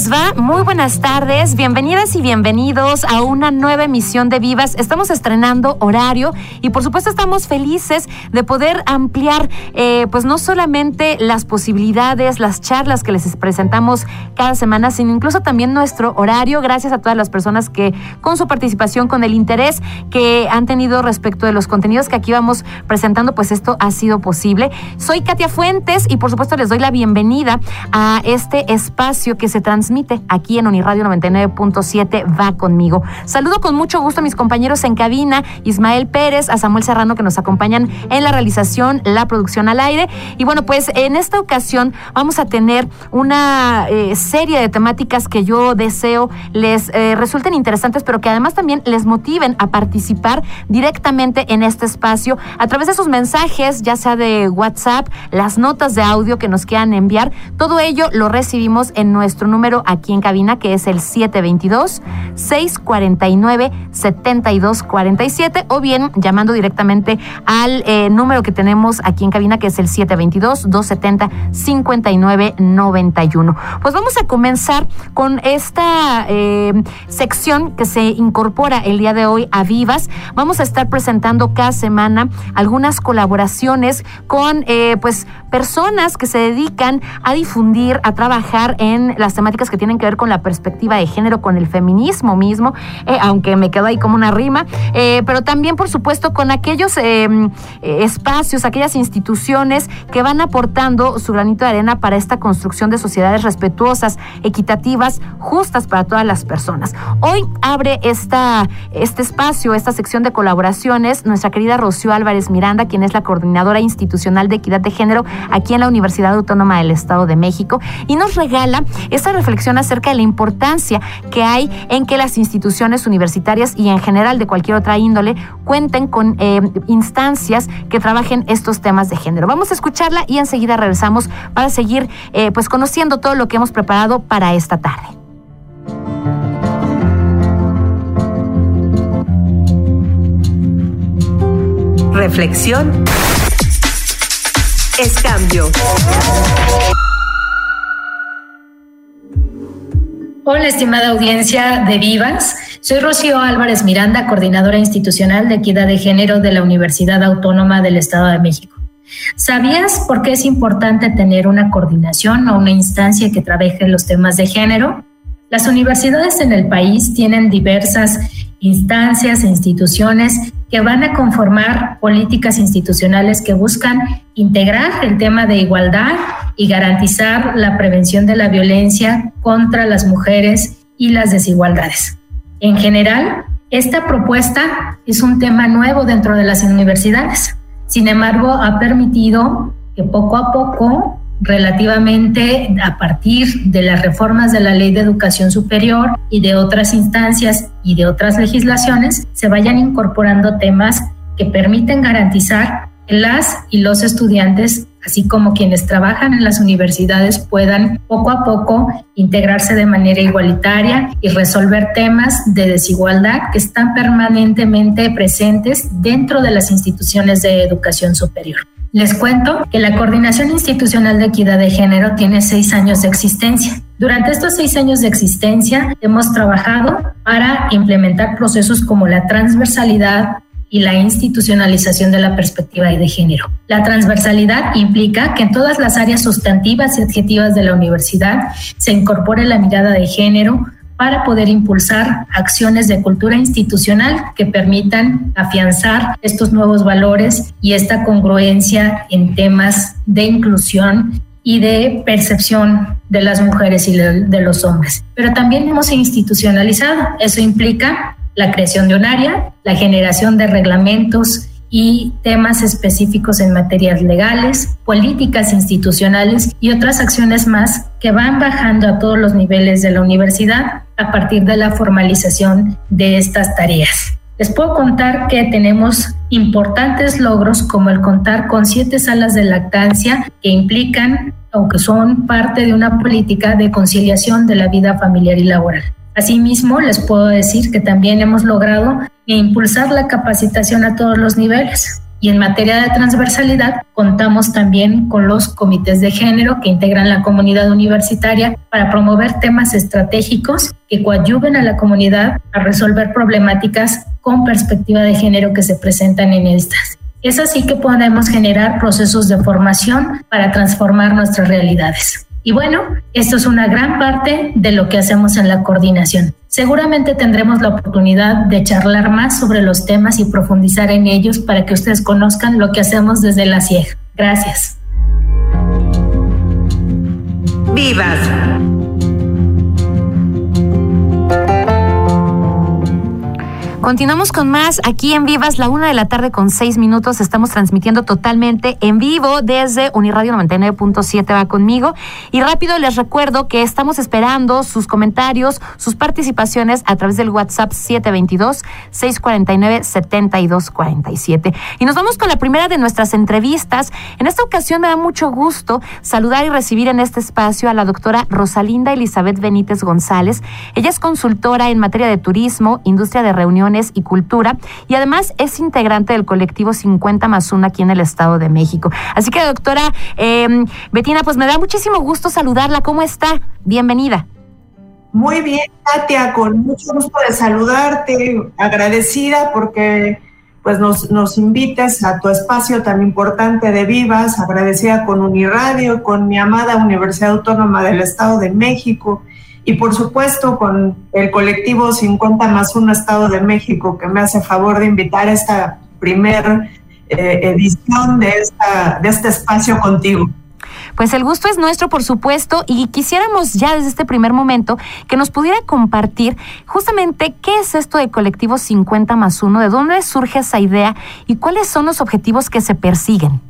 Les va? Muy buenas tardes, bienvenidas y bienvenidos a una nueva emisión de Vivas. Estamos estrenando horario y por supuesto estamos felices de poder ampliar eh, pues no solamente las posibilidades, las charlas que les presentamos cada semana, sino incluso también nuestro horario, gracias a todas las personas que con su participación, con el interés que han tenido respecto de los contenidos que aquí vamos presentando, pues esto ha sido posible. Soy Katia Fuentes y por supuesto les doy la bienvenida a este espacio que se transmite aquí en Uniradio 99.7 Va conmigo. Saludo con mucho gusto a mis compañeros en cabina, Ismael Pérez, a Samuel Serrano que nos acompañan en la realización, la producción al aire. Y bueno, pues en esta ocasión vamos a tener una eh, serie de temáticas que yo deseo les eh, resulten interesantes, pero que además también les motiven a participar directamente en este espacio a través de sus mensajes, ya sea de WhatsApp, las notas de audio que nos quieran enviar. Todo ello lo recibimos en nuestro número aquí en cabina, que es el 722-649-7247, o bien llamando directamente al eh, número que tenemos aquí en cabina, que es el 722-270-5991. Pues vamos a comenzar con esta eh, sección que se incorpora el día de hoy a Vivas. Vamos a estar presentando cada semana algunas colaboraciones con eh, pues personas que se dedican a difundir, a trabajar en las temáticas que tienen que ver con la perspectiva de género, con el feminismo mismo, eh, aunque me quedo ahí como una rima, eh, pero también, por supuesto, con aquellos em, espacios, aquellas instituciones que van aportando su granito de arena para esta construcción de sociedades respetuosas, equitativas, justas para todas las personas. Hoy abre esta, este espacio, esta sección de colaboraciones, nuestra querida Rocío Álvarez Miranda, quien es la coordinadora institucional de equidad de género aquí en la Universidad Autónoma del Estado de México, y nos regala esta reflexión acerca de la importancia que hay en que las instituciones universitarias y en general de cualquier otra índole cuenten con eh, instancias que trabajen estos temas de género. Vamos a escucharla y enseguida regresamos para seguir eh, pues conociendo todo lo que hemos preparado para esta tarde. Reflexión es cambio. Hola, estimada audiencia de Vivas. Soy Rocío Álvarez Miranda, coordinadora institucional de equidad de género de la Universidad Autónoma del Estado de México. ¿Sabías por qué es importante tener una coordinación o una instancia que trabaje los temas de género? Las universidades en el país tienen diversas instancias e instituciones que van a conformar políticas institucionales que buscan integrar el tema de igualdad y garantizar la prevención de la violencia contra las mujeres y las desigualdades. En general, esta propuesta es un tema nuevo dentro de las universidades. Sin embargo, ha permitido que poco a poco relativamente a partir de las reformas de la Ley de Educación Superior y de otras instancias y de otras legislaciones, se vayan incorporando temas que permiten garantizar las y los estudiantes, así como quienes trabajan en las universidades, puedan poco a poco integrarse de manera igualitaria y resolver temas de desigualdad que están permanentemente presentes dentro de las instituciones de educación superior. Les cuento que la Coordinación Institucional de Equidad de Género tiene seis años de existencia. Durante estos seis años de existencia hemos trabajado para implementar procesos como la transversalidad, y la institucionalización de la perspectiva de género. La transversalidad implica que en todas las áreas sustantivas y adjetivas de la universidad se incorpore la mirada de género para poder impulsar acciones de cultura institucional que permitan afianzar estos nuevos valores y esta congruencia en temas de inclusión y de percepción de las mujeres y de, los hombres. Pero también hemos institucionalizado. Eso implica la creación de un área, la generación de reglamentos y temas específicos en materias legales, políticas institucionales y otras acciones más que van bajando a todos los niveles de la universidad a partir de la formalización de estas tareas. Les puedo contar que tenemos importantes logros como el contar con siete salas de lactancia que implican o que son parte de una política de conciliación de la vida familiar y laboral. Asimismo, les puedo decir que también hemos logrado impulsar la capacitación a todos los niveles. Y en materia de transversalidad, contamos también con los comités de género que integran la comunidad universitaria para promover temas estratégicos que coadyuven a la comunidad a resolver problemáticas con perspectiva de género que se presentan en estas. Es así que podemos generar procesos de formación para transformar nuestras realidades. Y bueno, esto es una gran parte de lo que hacemos en la coordinación. Seguramente tendremos la oportunidad de charlar más sobre los temas y profundizar en ellos para que ustedes conozcan lo que hacemos desde la CIEG. Gracias. Vivas Continuamos con más aquí en Vivas, la una de la tarde con seis minutos. Estamos transmitiendo totalmente en vivo desde Uniradio 99.7 va conmigo. Y rápido les recuerdo que estamos esperando sus comentarios, sus participaciones a través del WhatsApp 722-649-7247. Y nos vamos con la primera de nuestras entrevistas. En esta ocasión me da mucho gusto saludar y recibir en este espacio a la doctora Rosalinda Elizabeth Benítez González. Ella es consultora en materia de turismo, industria de reuniones y Cultura y además es integrante del colectivo 50 más 1 aquí en el Estado de México. Así que doctora eh, Betina, pues me da muchísimo gusto saludarla. ¿Cómo está? Bienvenida. Muy bien, Katia, con mucho gusto de saludarte, agradecida porque pues nos, nos invites a tu espacio tan importante de Vivas, agradecida con Uniradio, con mi amada Universidad Autónoma del Estado de México y por supuesto con el colectivo 50 más 1 Estado de México que me hace favor de invitar a esta primera eh, edición de, esta, de este espacio contigo. Pues el gusto es nuestro, por supuesto, y quisiéramos ya desde este primer momento que nos pudiera compartir justamente qué es esto de colectivo 50 más 1, de dónde surge esa idea y cuáles son los objetivos que se persiguen.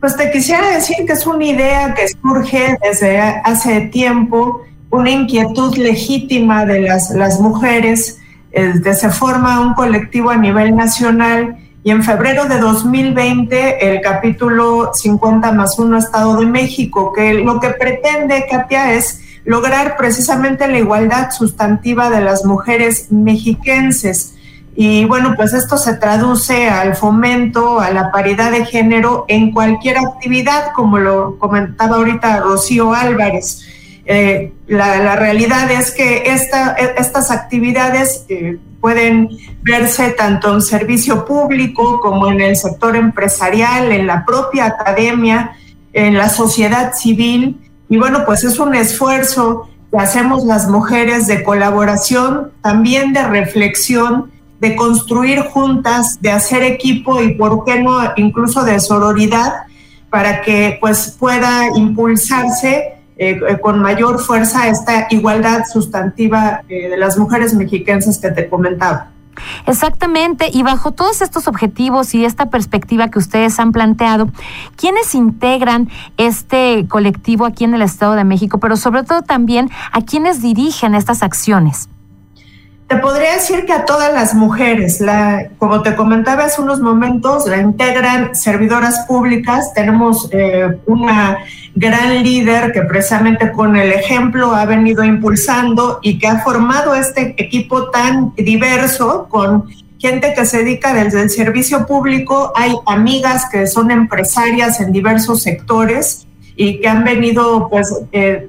Pues te quisiera decir que es una idea que surge desde hace tiempo una inquietud legítima de las, mujeres. Eh, se forma un colectivo a nivel nacional y en febrero de 2020 el capítulo 50 más 1 Estado de México, que lo que pretende, Katia, es lograr precisamente la igualdad sustantiva de las mujeres mexiquenses. Y bueno, pues esto se traduce al fomento, a la paridad de género en cualquier actividad, como lo comentaba ahorita Rocío Álvarez. Eh, la, realidad es que esta, estas actividades eh, pueden verse tanto en servicio público como en el sector empresarial, en la propia academia, en la sociedad civil. Y bueno, pues es un esfuerzo que hacemos las mujeres de colaboración, también de reflexión, de construir juntas, de hacer equipo y, ¿por qué no?, incluso de sororidad para que pues pueda impulsarse eh, eh, con mayor fuerza esta igualdad sustantiva eh, de las mujeres mexicanas que te comentaba. Exactamente, y bajo todos estos objetivos y esta perspectiva que ustedes han planteado, ¿quiénes integran este colectivo aquí en el Estado de México, pero sobre todo también a quienes dirigen estas acciones? Te podría decir que a todas las mujeres, la, como te comentaba hace unos momentos, la integran servidoras públicas. Tenemos eh, una gran líder que precisamente con el ejemplo ha venido impulsando y que ha formado este equipo tan diverso con gente que se dedica desde el servicio público. Hay amigas que son empresarias en diversos sectores y que han venido pues eh,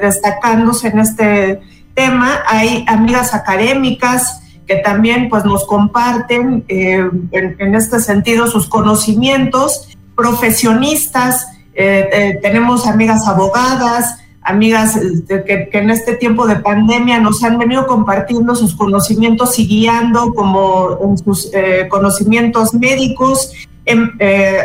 destacándose en este tema. Hay amigas académicas que también pues, nos comparten eh, en, este sentido sus conocimientos, profesionistas, eh, eh, tenemos amigas abogadas, amigas que, en este tiempo de pandemia nos han venido compartiendo sus conocimientos y guiando como sus conocimientos médicos em,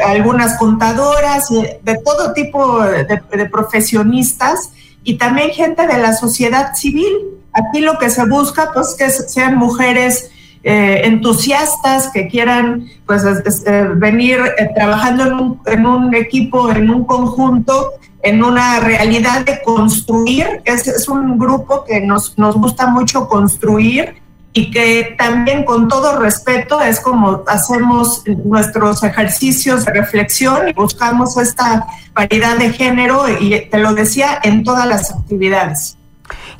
algunas contadoras, de todo tipo de, profesionistas y también gente de la sociedad civil. Aquí lo que se busca, pues, que sean mujeres eh, entusiastas que quieran pues eh, venir trabajando en un, en un, equipo, en un conjunto, en una realidad de construir. Es, es un grupo que nos, nos gusta mucho construir y que también con todo respeto es como hacemos nuestros ejercicios de reflexión y buscamos esta paridad de género y te lo decía en todas las actividades.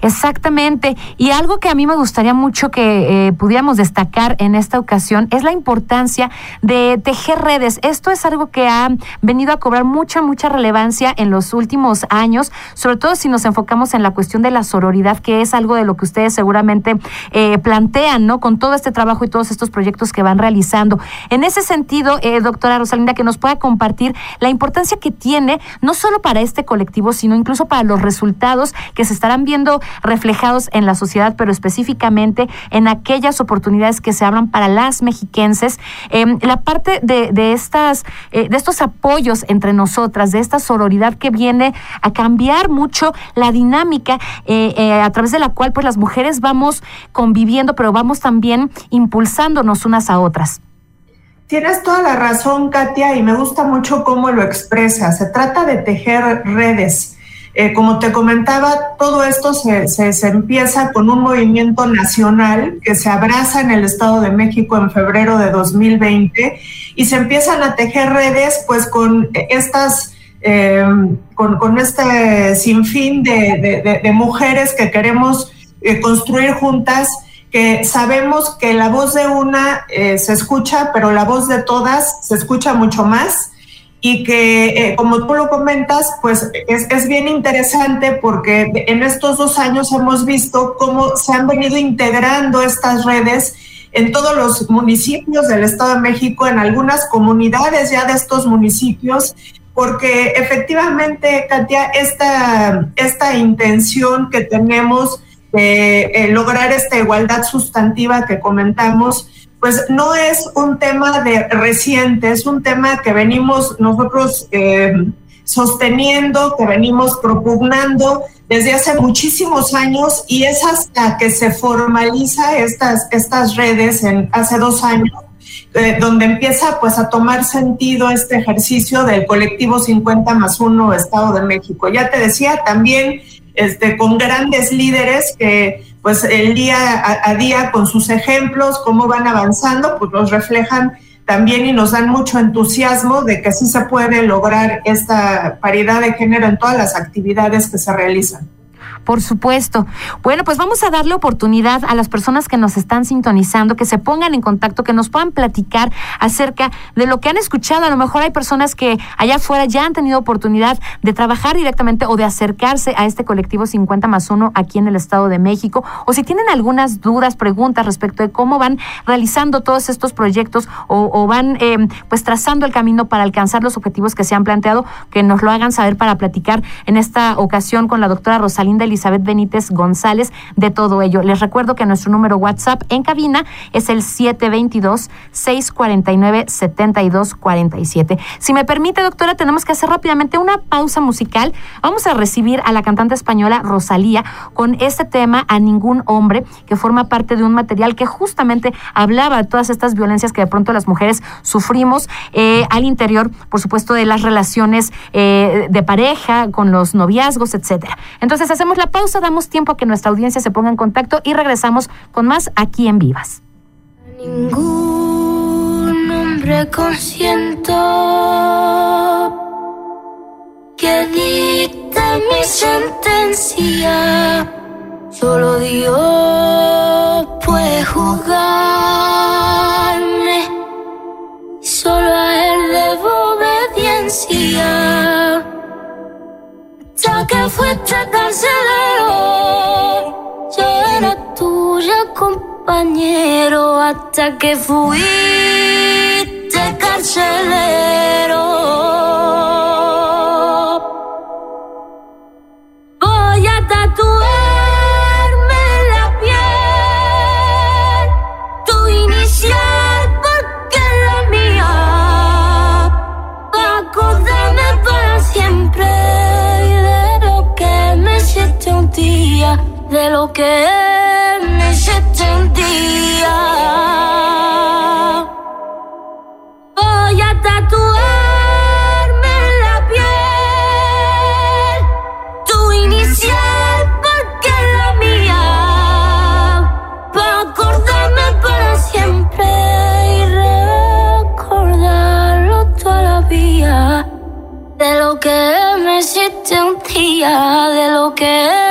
Exactamente. Y algo que a mí me gustaría mucho que eh, pudiéramos destacar en esta ocasión es la importancia de tejer redes. Esto es algo que ha venido a cobrar mucha, mucha relevancia en los últimos años, sobre todo si nos enfocamos en la cuestión de la sororidad, que es algo de lo que ustedes seguramente eh, plantean, ¿no? Con todo este trabajo y todos estos proyectos que van realizando. En ese sentido, eh, doctora Rosalinda, que nos pueda compartir la importancia que tiene, no solo para este colectivo, sino incluso para los resultados que se estarán viendo reflejados en la sociedad, pero específicamente en aquellas oportunidades que se abran para las mexiquenses. Em, la parte de, estas, eh, de estos apoyos entre nosotras, de esta sororidad que viene a cambiar mucho la dinámica eh, eh, a través de la cual pues las mujeres vamos conviviendo, pero vamos también impulsándonos unas a otras. Tienes toda la razón, Katia, y me gusta mucho cómo lo expresa. Se trata de tejer redes eh, como te comentaba, todo esto se, se, empieza con un movimiento nacional que se abraza en el Estado de México en febrero de 2020 y se empiezan a tejer redes pues con estas... Eh, con, con, este sinfín de, de, de, mujeres que queremos eh, construir juntas, que sabemos que la voz de una se escucha, pero la voz de todas se escucha mucho más y que, eh, como tú lo comentas, pues es, es, bien interesante porque en estos dos años hemos visto cómo se han venido integrando estas redes en todos los municipios del Estado de México, en algunas comunidades ya de estos municipios, porque efectivamente, Katia, esta, esta intención que tenemos de eh, lograr esta igualdad sustantiva que comentamos, pues no es un tema de reciente, es un tema que venimos nosotros eh, sosteniendo, que venimos propugnando desde hace muchísimos años y es hasta que se formaliza estas, estas redes en hace dos años eh, donde empieza pues a tomar sentido este ejercicio del colectivo 50 más 1 Estado de México. Ya te decía, también este, con grandes líderes que pues el día a, día con sus ejemplos, cómo van avanzando, pues nos reflejan también y nos dan mucho entusiasmo de que sí se puede lograr esta paridad de género en todas las actividades que se realizan. Por supuesto. Bueno, pues vamos a darle oportunidad a las personas que nos están sintonizando, que se pongan en contacto, que nos puedan platicar acerca de lo que han escuchado. A lo mejor hay personas que allá afuera ya han tenido oportunidad de trabajar directamente o de acercarse a este colectivo 50 más 1 aquí en el Estado de México. O si tienen algunas dudas, preguntas respecto de cómo van realizando todos estos proyectos o, van em, pues trazando el camino para alcanzar los objetivos que se han planteado, que nos lo hagan saber para platicar en esta ocasión con la doctora Rosalinda Elizabeth Benítez González de todo ello. Les recuerdo que nuestro número WhatsApp en cabina es el 722-649-7247. Si me permite, doctora, tenemos que hacer rápidamente una pausa musical. Vamos a recibir a la cantante española Rosalía con este tema A ningún hombre, que forma parte de un material que justamente hablaba de todas estas violencias que de pronto las mujeres sufrimos eh, al interior, por supuesto, de las relaciones eh, de pareja, con los noviazgos, etcétera. Entonces hacemos la pausa, damos tiempo a que nuestra audiencia se ponga en contacto y regresamos con más aquí en Vivas. Ningún hombre consiento que dicte mi sentencia. Solo Dios puede juzgarme. Solo a Él debo obediencia fuiste carcelero. Yo era tuya, compañero, hasta que fuiste carcelero. de lo que me hiciste un día. Voy a tatuarme en la piel tu inicial porque es la mía. Para acordarme para siempre y recordarlo toda la vida. De lo que me hiciste un día, de lo que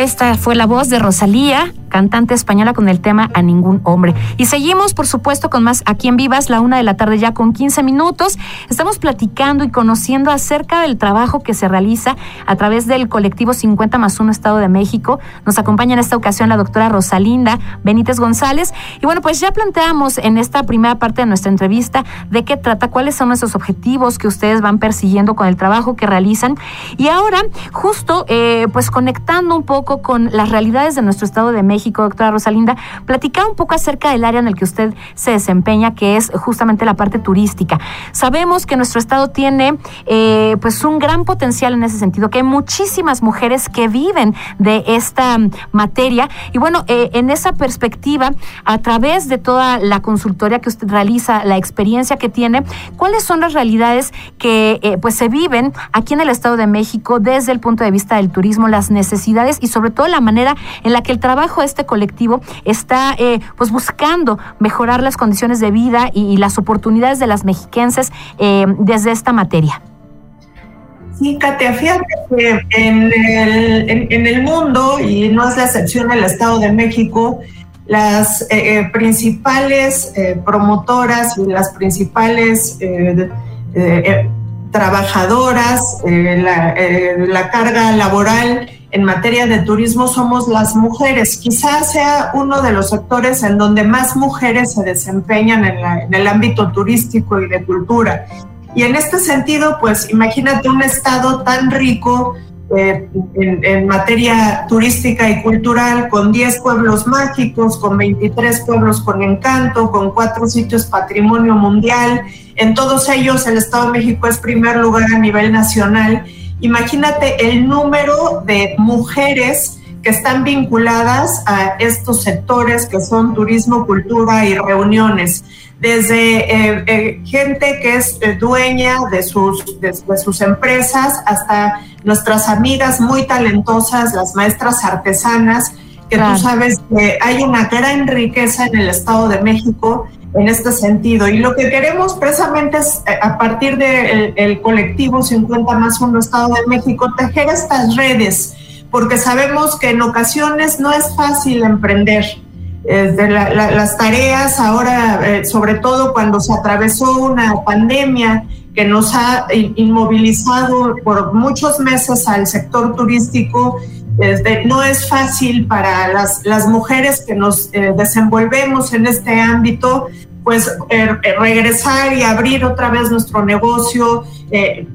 Esta fue la voz de Rosalía, cantante española con el tema A ningún hombre. Y seguimos, por supuesto, con más aquí en Vivas, la una de la tarde ya con 15 minutos. Estamos platicando y conociendo acerca del trabajo que se realiza a través del colectivo 50 más 1 Estado de México. Nos acompaña en esta ocasión la doctora Rosalinda Benítez González. Y bueno, pues ya planteamos en esta primera parte de nuestra entrevista de qué trata, cuáles son esos objetivos que ustedes van persiguiendo con el trabajo que realizan. Y ahora, justo, eh, pues conectando un poco con las realidades de nuestro Estado de México, doctora Rosalinda, platicaba un poco acerca del área en el que usted se desempeña, que es justamente la parte turística. Sabemos que nuestro estado tiene eh, pues un gran potencial en ese sentido, que hay muchísimas mujeres que viven de esta materia. Y bueno, eh, en esa perspectiva, a través de toda la consultoría que usted realiza, la experiencia que tiene, ¿cuáles son las realidades que eh, pues se viven aquí en el Estado de México desde el punto de vista del turismo, las necesidades y sobre todo la manera en la que el trabajo este colectivo está eh, pues buscando mejorar las condiciones de vida y, las oportunidades de las mexiquenses eh, desde esta materia. Sí, Katia, fíjate que en el, mundo, y no es la excepción el Estado de México, las eh, principales promotoras y las principales trabajadoras, la, la, carga laboral en materia de turismo somos las mujeres. Quizás sea uno de los sectores en donde más mujeres se desempeñan en, el ámbito turístico y de cultura. Y en este sentido, pues imagínate un estado tan rico eh, en, materia turística y cultural, con 10 pueblos mágicos, con 23 pueblos con encanto, con cuatro sitios patrimonio mundial. En todos ellos el Estado de México es primer lugar a nivel nacional Imagínate el número de mujeres que están vinculadas a estos sectores que son turismo, cultura y reuniones, desde eh, eh, gente que es eh, dueña de sus, de, sus empresas hasta nuestras amigas muy talentosas, las maestras artesanas, que tú sabes que hay una gran riqueza en el Estado de México en este sentido. Y lo que queremos precisamente es, eh, a partir del el colectivo 50 más 1 Estado de México, tejer estas redes, porque sabemos que en ocasiones no es fácil emprender. las tareas ahora, eh, sobre todo cuando se atravesó una pandemia que nos ha inmovilizado por muchos meses al sector turístico, no es fácil para las, las mujeres que nos eh, desenvolvemos en este ámbito, pues eh, eh, regresar y abrir otra vez nuestro negocio,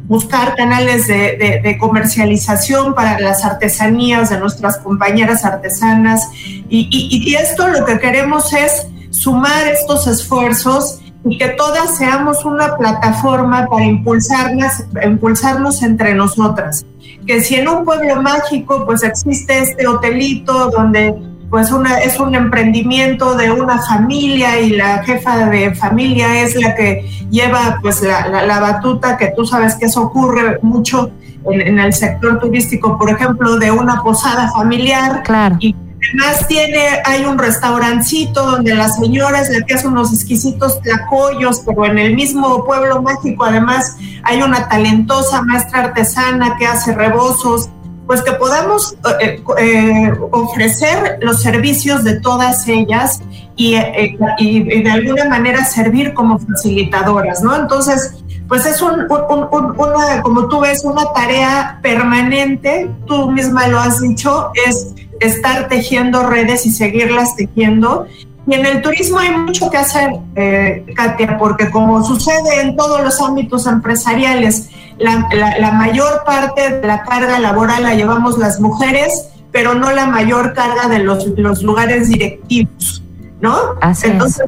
buscar canales de, comercialización para las artesanías de nuestras compañeras artesanas. Y, y, y esto lo que queremos es sumar estos esfuerzos y que todas seamos una plataforma para impulsarnos, impulsarnos entre nosotras que si en un pueblo mágico pues existe este hotelito donde pues una, es un emprendimiento de una familia y la jefa de familia es la que lleva pues la, la, batuta, que tú sabes que eso ocurre mucho en, el sector turístico, por ejemplo, de una posada familiar. Claro. Y Además tiene, hay un restaurancito donde las señoras le hacen unos exquisitos tlacoyos, pero en el mismo pueblo mágico además hay una talentosa maestra artesana que hace rebozos, pues que podamos eh, eh, ofrecer los servicios de todas ellas eh, y, de alguna manera servir como facilitadoras, ¿no? Entonces, pues es un, una, como tú ves, una tarea permanente, tú misma lo has dicho, es estar tejiendo redes y seguirlas tejiendo. Y en el turismo hay mucho que hacer, eh, Katia, porque como sucede en todos los ámbitos empresariales, la, la, mayor parte de la carga laboral la llevamos las mujeres, pero no la mayor carga de los, los lugares directivos, ¿no? Entonces,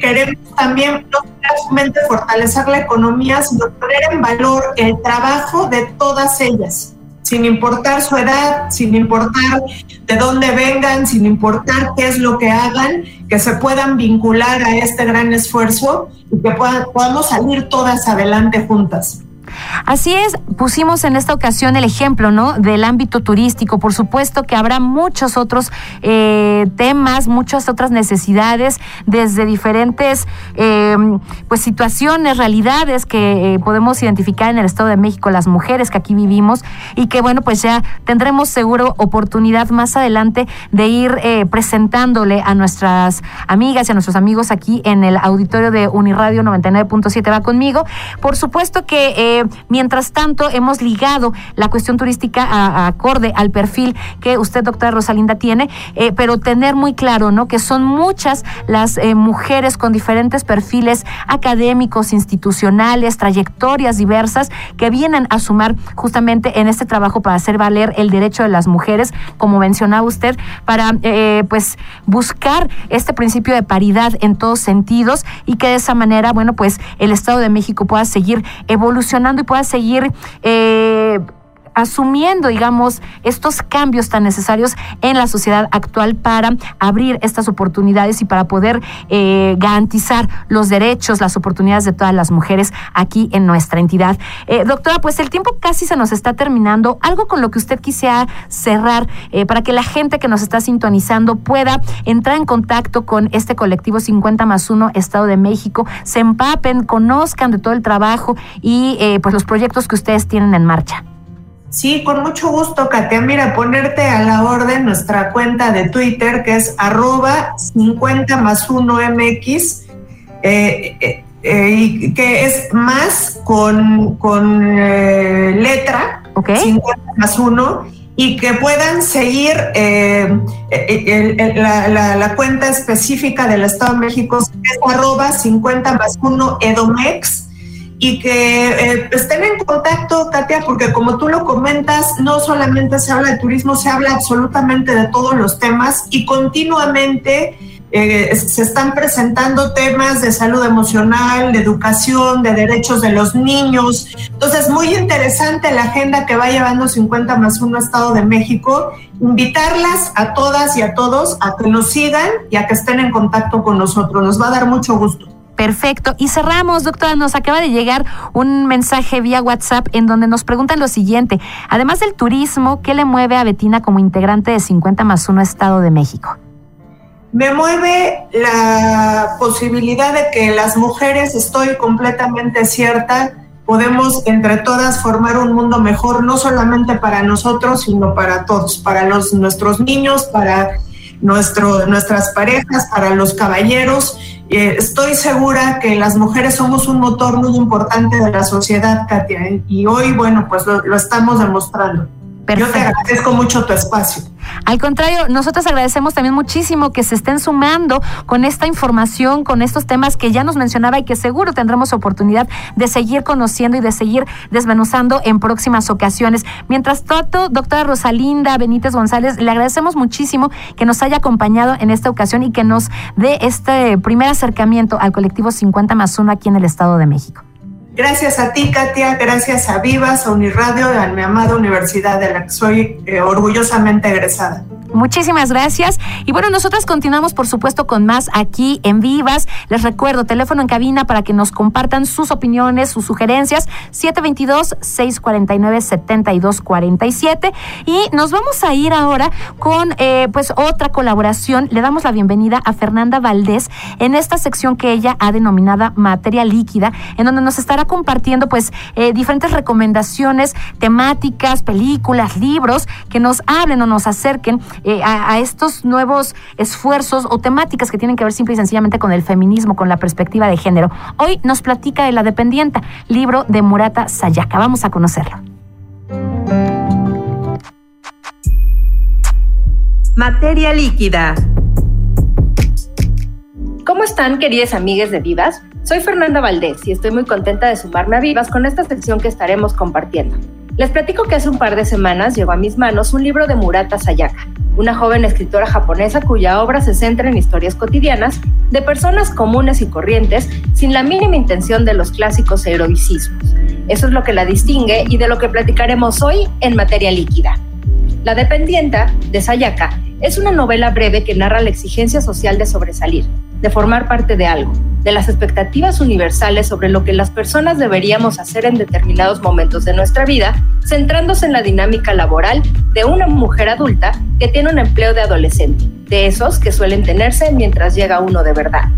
queremos también no solamente fortalecer la economía, sino poner en valor el trabajo de todas ellas sin importar su edad, sin importar de dónde vengan, sin importar qué es lo que hagan, que se puedan vincular a este gran esfuerzo y que podamos salir todas adelante juntas. Así es, pusimos en esta ocasión el ejemplo, ¿no? Del ámbito turístico. Por supuesto que habrá muchos otros eh, temas, muchas otras necesidades, desde diferentes, eh, pues, situaciones, realidades que eh, podemos identificar en el Estado de México, las mujeres que aquí vivimos, y que, bueno, pues ya tendremos seguro oportunidad más adelante de ir presentándole a nuestras amigas y a nuestros amigos aquí en el auditorio de Uniradio 99.7 va conmigo. Por supuesto que Mientras tanto, hemos ligado la cuestión turística a, acorde al perfil que usted, doctora Rosalinda, tiene, eh, pero tener muy claro, ¿no? Que son muchas las eh, mujeres con diferentes perfiles académicos, institucionales, trayectorias diversas que vienen a sumar justamente en este trabajo para hacer valer el derecho de las mujeres, como mencionaba usted, para eh, pues buscar este principio de paridad en todos sentidos y que de esa manera, bueno, pues el Estado de México pueda seguir evolucionando y pueda seguir eh, asumiendo, digamos, estos cambios tan necesarios en la sociedad actual para abrir estas oportunidades y para poder eh, garantizar los derechos, las oportunidades de todas las mujeres aquí en nuestra entidad. Eh, doctora, pues el tiempo casi se nos está terminando. Algo con lo que usted quisiera cerrar eh, para que la gente que nos está sintonizando pueda entrar en contacto con este colectivo 50 más 1 Estado de México, se empapen, conozcan de todo el trabajo y pues los proyectos que ustedes tienen en marcha. Sí, con mucho gusto, Katia. Mira, ponerte a la orden nuestra cuenta de Twitter, que es arroba 50 más 1 MX, eh, eh, eh, y que es más con, con letra, 50 más 1, y que puedan seguir la, la, cuenta específica del Estado de México, que es arroba 50 más 1 Edomex y que eh, estén en contacto, Katia, porque como tú lo comentas, no solamente se habla de turismo, se habla absolutamente de todos los temas y continuamente eh, se están presentando temas de salud emocional, de educación, de derechos de los niños. Entonces, muy interesante la agenda que va llevando 50 más 1 Estado de México. Invitarlas a todas y a todos a que nos sigan y a que estén en contacto con nosotros. Nos va a dar mucho gusto. Perfecto. Y cerramos, doctora. Nos acaba de llegar un mensaje vía WhatsApp en donde nos preguntan lo siguiente. Además del turismo, ¿qué le mueve a Betina como integrante de 50 más 1 Estado de México? Me mueve la posibilidad de que las mujeres, estoy completamente cierta, podemos entre todas formar un mundo mejor, no solamente para nosotros, sino para todos, para los, nuestros niños, para nuestro, nuestras parejas, para los caballeros eh, estoy segura que las mujeres somos un motor muy importante de la sociedad, Katia, ¿eh? y hoy, bueno, pues lo estamos demostrando. Yo te agradezco mucho tu espacio. Al contrario, nosotros agradecemos también muchísimo que se estén sumando con esta información, con estos temas que ya nos mencionaba y que seguro tendremos oportunidad de seguir conociendo y de seguir desmenuzando en próximas ocasiones. Mientras tanto, doctora Rosalinda Benítez González, le agradecemos muchísimo que nos haya acompañado en esta ocasión y que nos dé este primer acercamiento al colectivo 50 más 1 aquí en el Estado de México. Gracias a ti, Katia, gracias a Vivas, a Uniradio, a mi amada universidad de la que soy eh, orgullosamente egresada. Muchísimas gracias. Y bueno, nosotras continuamos, por supuesto, con más aquí en Vivas. Les recuerdo, teléfono en cabina para que nos compartan sus opiniones, sus sugerencias, 722-649-7247. Y nos vamos a ir ahora con eh, pues otra colaboración. Le damos la bienvenida a Fernanda Valdés en esta sección que ella ha denominada Materia Líquida, en donde nos estará compartiendo pues eh, diferentes recomendaciones temáticas, películas, libros que nos hablen o nos acerquen eh, a, estos nuevos esfuerzos o temáticas que tienen que ver simple y sencillamente con el feminismo, con la perspectiva de género. Hoy nos platica de La Dependienta, libro de Murata Sayaka. Vamos a conocerlo. Materia líquida. ¿Cómo están, queridas amigas de Vivas? Soy Fernanda Valdés y estoy muy contenta de sumarme a Vivas con esta sección que estaremos compartiendo. Les platico que hace un par de semanas llegó a mis manos un libro de Murata Sayaka, una joven escritora japonesa cuya obra se centra en historias cotidianas de personas comunes y corrientes sin la mínima intención de los clásicos heroicismos. Eso es lo que la distingue y de lo que platicaremos hoy en materia líquida. La dependienta de Sayaka es una novela breve que narra la exigencia social de sobresalir, de formar parte de algo, de las expectativas universales sobre lo que las personas deberíamos hacer en determinados momentos de nuestra vida, centrándose en la dinámica laboral de una mujer adulta que tiene un empleo de adolescente, de esos que suelen tenerse mientras llega uno de verdad.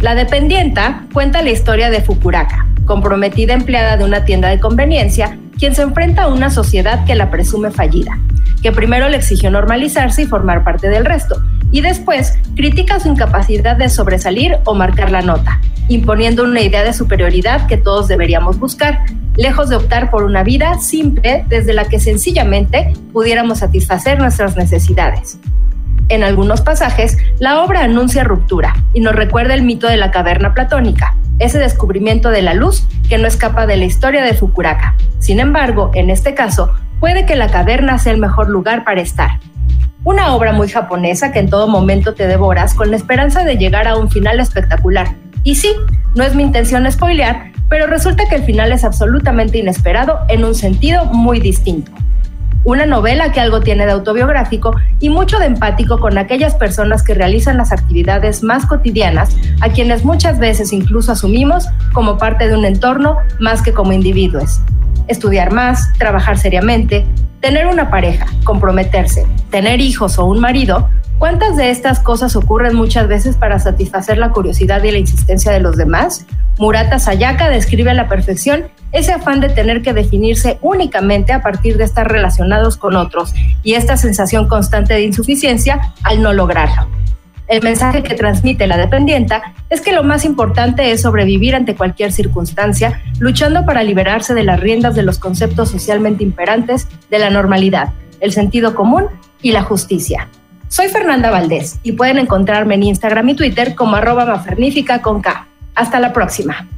La dependienta cuenta la historia de Fukuraka, comprometida empleada de una tienda de conveniencia, quien se enfrenta a una sociedad que la presume fallida, que primero le exigió normalizarse y formar parte del resto, y después critica su incapacidad de sobresalir o marcar la nota, imponiendo una idea de superioridad que todos deberíamos buscar, lejos de optar por una vida simple desde la que sencillamente pudiéramos satisfacer nuestras necesidades. En algunos pasajes, la obra anuncia ruptura y nos recuerda el mito de la caverna platónica, ese descubrimiento de la luz que no escapa de la historia de Fukuraka. Sin embargo, en este caso, puede que la caverna sea el mejor lugar para estar. Una obra muy japonesa que en todo momento te devoras con la esperanza de llegar a un final espectacular. Y sí, no es mi intención spoilear, pero resulta que el final es absolutamente inesperado en un sentido muy distinto una novela que algo tiene de autobiográfico y mucho de empático con aquellas personas que realizan las actividades más cotidianas, a quienes muchas veces incluso asumimos como parte de un entorno más que como individuos. Estudiar más, trabajar seriamente, tener una pareja, comprometerse, tener hijos o un marido, ¿cuántas de estas cosas ocurren muchas veces para satisfacer la curiosidad y la insistencia de los demás? Murata Sayaka describe a la perfección ese afán de tener que definirse únicamente a partir de estar relacionados con otros y esta sensación constante de insuficiencia al no lograrlo. El mensaje que transmite la dependienta es que lo más importante es sobrevivir ante cualquier circunstancia, luchando para liberarse de las riendas de los conceptos socialmente imperantes de la normalidad, el sentido común y la justicia. Soy Fernanda Valdés y pueden encontrarme en Instagram y Twitter como arroba mafernífica con K. Hasta la próxima.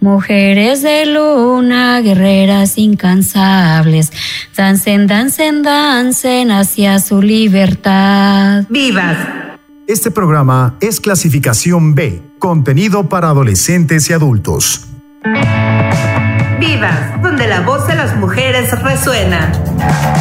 Mujeres de luna, guerreras incansables, dancen, dancen, dancen hacia su libertad. ¡Vivas! Este programa es clasificación B, contenido para adolescentes y adultos. Vivas, donde la voz de las mujeres resuena.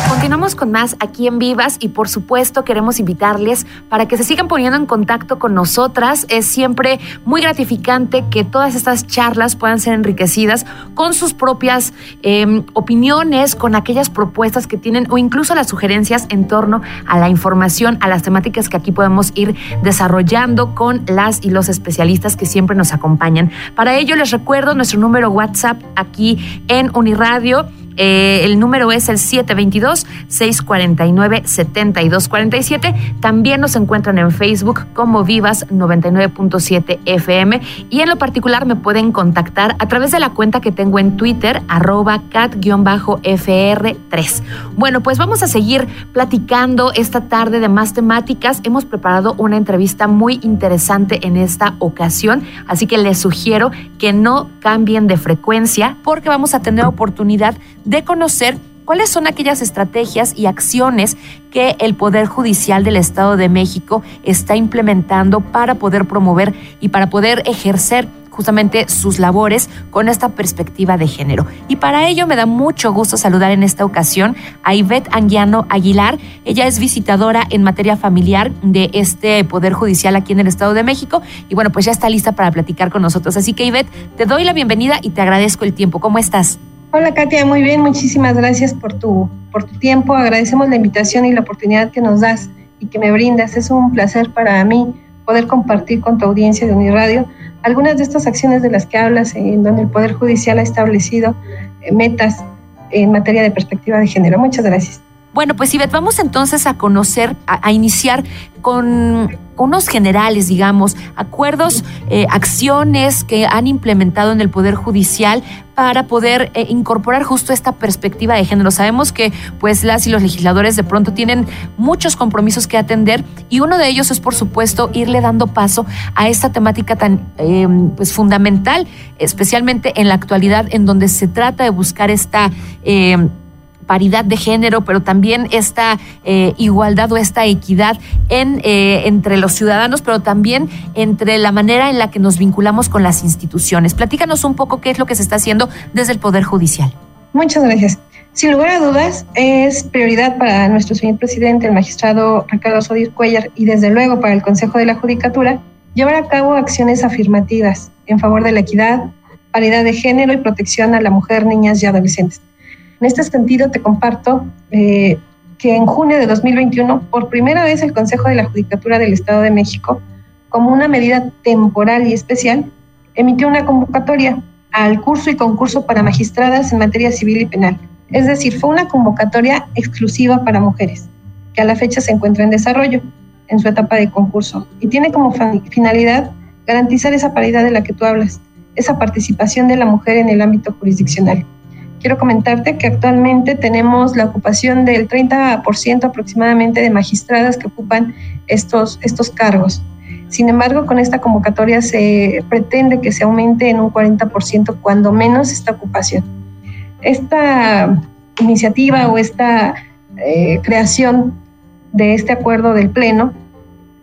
Continuamos con más aquí en Vivas y por supuesto queremos invitarles para que se sigan poniendo en contacto con nosotras. Es siempre muy gratificante que todas estas charlas puedan ser enriquecidas con sus propias eh, opiniones, con aquellas propuestas que tienen o incluso las sugerencias en torno a la información, a las temáticas que aquí podemos ir desarrollando con las y los especialistas que siempre nos acompañan. Para ello les recuerdo nuestro número WhatsApp aquí en Uniradio. Eh, el número es el 722-649-7247. También nos encuentran en Facebook como Vivas 99.7 FM. Y en lo particular me pueden contactar a través de la cuenta que tengo en Twitter, arroba cat-fr3. Bueno, pues vamos a seguir platicando esta tarde de más temáticas. Hemos preparado una entrevista muy interesante en esta ocasión, así que les sugiero que no cambien de frecuencia porque vamos a tener oportunidad de conocer cuáles son aquellas estrategias y acciones que el Poder Judicial del Estado de México está implementando para poder promover y para poder ejercer justamente sus labores con esta perspectiva de género. Y para ello me da mucho gusto saludar en esta ocasión a Ivette Anguiano Aguilar. Ella es visitadora en materia familiar de este Poder Judicial aquí en el Estado de México. Y bueno, pues ya está lista para platicar con nosotros. Así que Ivette, te doy la bienvenida y te agradezco el tiempo. ¿Cómo estás? Hola Katia, muy bien, muchísimas gracias por tu, por tu tiempo. Agradecemos la invitación y la oportunidad que nos das y que me brindas. Es un placer para mí poder compartir con tu audiencia de Uniradio algunas de estas acciones de las que hablas, en donde el Poder Judicial ha establecido eh, metas en materia de perspectiva de género. Muchas gracias. Bueno, pues Ivette, vamos entonces a conocer, a, iniciar con unos generales, digamos, acuerdos, eh, acciones que han implementado en el Poder Judicial para poder eh, incorporar justo esta perspectiva de género. Sabemos que pues las y los legisladores de pronto tienen muchos compromisos que atender y uno de ellos es por supuesto irle dando paso a esta temática tan eh, pues fundamental, especialmente en la actualidad en donde se trata de buscar esta paridad de género, pero también esta eh, igualdad o esta equidad en, eh, entre los ciudadanos, pero también entre la manera en la que nos vinculamos con las instituciones. Platícanos un poco qué es lo que se está haciendo desde el Poder Judicial. Muchas gracias. Sin lugar a dudas, es prioridad para nuestro señor presidente, el magistrado Ricardo Sodir Cuellar, y desde luego para el Consejo de la Judicatura, llevar a cabo acciones afirmativas en favor de la equidad, paridad de género y protección a la mujer, niñas y adolescentes. En este sentido, te comparto eh, que en junio de 2021, por primera vez el Consejo de la Judicatura del Estado de México, como una medida temporal y especial, emitió una convocatoria al curso y concurso para magistradas en materia civil y penal. Es decir, fue una convocatoria exclusiva para mujeres, que a la fecha se encuentra en desarrollo en su etapa de concurso y tiene como finalidad garantizar esa paridad de la que tú hablas, esa participación de la mujer en el ámbito jurisdiccional. Quiero comentarte que actualmente tenemos la ocupación del 30% aproximadamente de magistradas que ocupan estos, estos cargos. Sin embargo, con esta convocatoria se pretende que se aumente en un 40% cuando menos esta ocupación. Esta iniciativa o esta eh, creación de este acuerdo del Pleno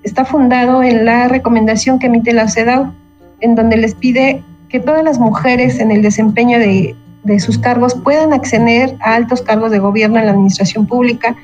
está fundado en la recomendación que emite la CEDAW, en donde les pide que todas las mujeres en el desempeño de, de sus cargos puedan acceder a altos cargos de gobierno en la administración pública